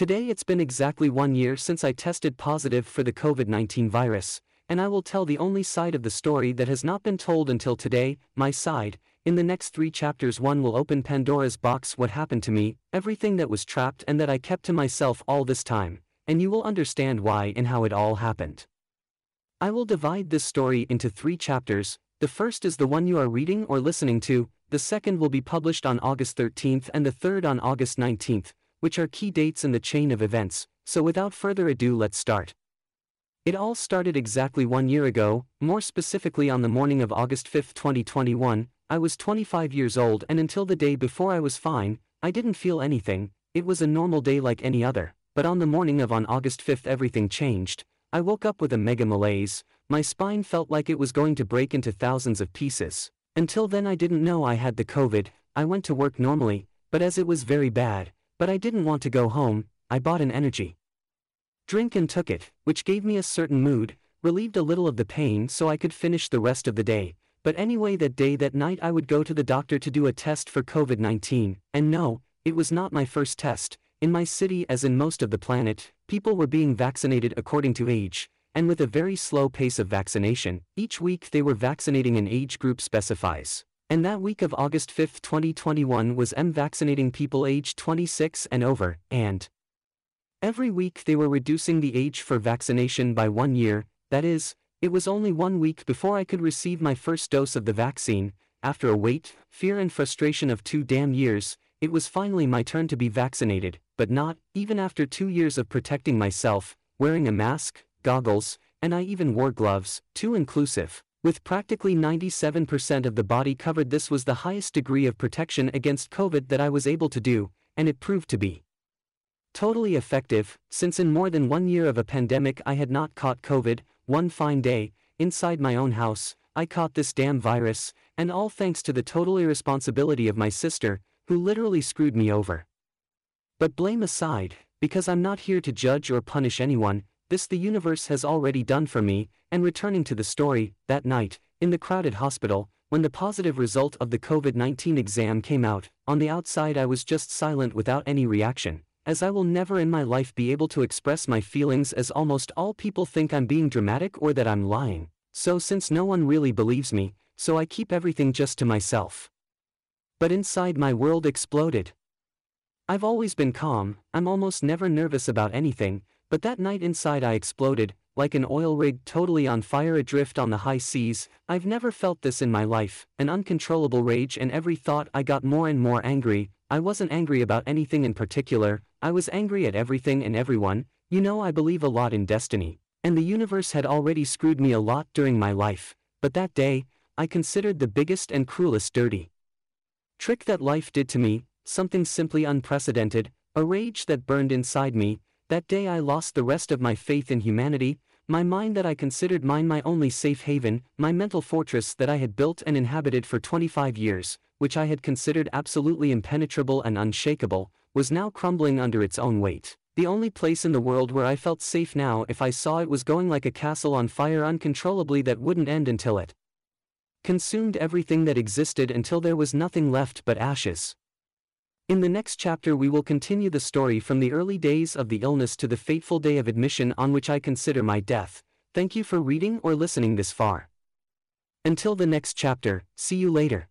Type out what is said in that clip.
Today it's been exactly one year since I tested positive for the COVID 19 virus, and I will tell the only side of the story that has not been told until today, my side. In the next three chapters, one will open Pandora's box what happened to me, everything that was trapped and that I kept to myself all this time, and you will understand why and how it all happened. I will divide this story into three chapters. The first is the one you are reading or listening to, the second will be published on August 13th, and the third on August 19th, which are key dates in the chain of events. So without further ado, let's start. It all started exactly one year ago, more specifically on the morning of August 5, 2021. I was 25 years old, and until the day before I was fine, I didn't feel anything, it was a normal day like any other. But on the morning of on August 5 everything changed. I woke up with a mega malaise, my spine felt like it was going to break into thousands of pieces. Until then I didn't know I had the COVID, I went to work normally, but as it was very bad, but I didn't want to go home, I bought an energy drink and took it, which gave me a certain mood, relieved a little of the pain so I could finish the rest of the day. But anyway, that day, that night, I would go to the doctor to do a test for COVID 19, and no, it was not my first test. In my city, as in most of the planet, people were being vaccinated according to age, and with a very slow pace of vaccination, each week they were vaccinating an age group specifies. And that week of August 5, 2021 was M vaccinating people aged 26 and over, and every week they were reducing the age for vaccination by one year, that is, it was only one week before I could receive my first dose of the vaccine, after a wait, fear and frustration of two damn years, it was finally my turn to be vaccinated, but not, even after two years of protecting myself, wearing a mask, goggles, and I even wore gloves, too inclusive. With practically 97% of the body covered, this was the highest degree of protection against COVID that I was able to do, and it proved to be totally effective, since in more than one year of a pandemic I had not caught COVID. One fine day, inside my own house, I caught this damn virus, and all thanks to the total irresponsibility of my sister, who literally screwed me over. But blame aside, because I'm not here to judge or punish anyone, this the universe has already done for me, and returning to the story, that night, in the crowded hospital, when the positive result of the COVID 19 exam came out, on the outside I was just silent without any reaction, as I will never in my life be able to express my feelings as almost all people think I'm being dramatic or that I'm lying. So since no one really believes me, so I keep everything just to myself. But inside my world exploded. I've always been calm, I'm almost never nervous about anything, but that night inside I exploded, like an oil rig totally on fire adrift on the high seas. I've never felt this in my life, an uncontrollable rage and every thought I got more and more angry. I wasn't angry about anything in particular, I was angry at everything and everyone. You know I believe a lot in destiny, and the universe had already screwed me a lot during my life, but that day, I considered the biggest and cruelest dirty trick that life did to me, something simply unprecedented, a rage that burned inside me, that day I lost the rest of my faith in humanity, my mind that I considered mine my only safe haven, my mental fortress that I had built and inhabited for 25 years, which I had considered absolutely impenetrable and unshakable, was now crumbling under its own weight. The only place in the world where I felt safe now if I saw it was going like a castle on fire uncontrollably that wouldn't end until it consumed everything that existed until there was nothing left but ashes. In the next chapter, we will continue the story from the early days of the illness to the fateful day of admission on which I consider my death. Thank you for reading or listening this far. Until the next chapter, see you later.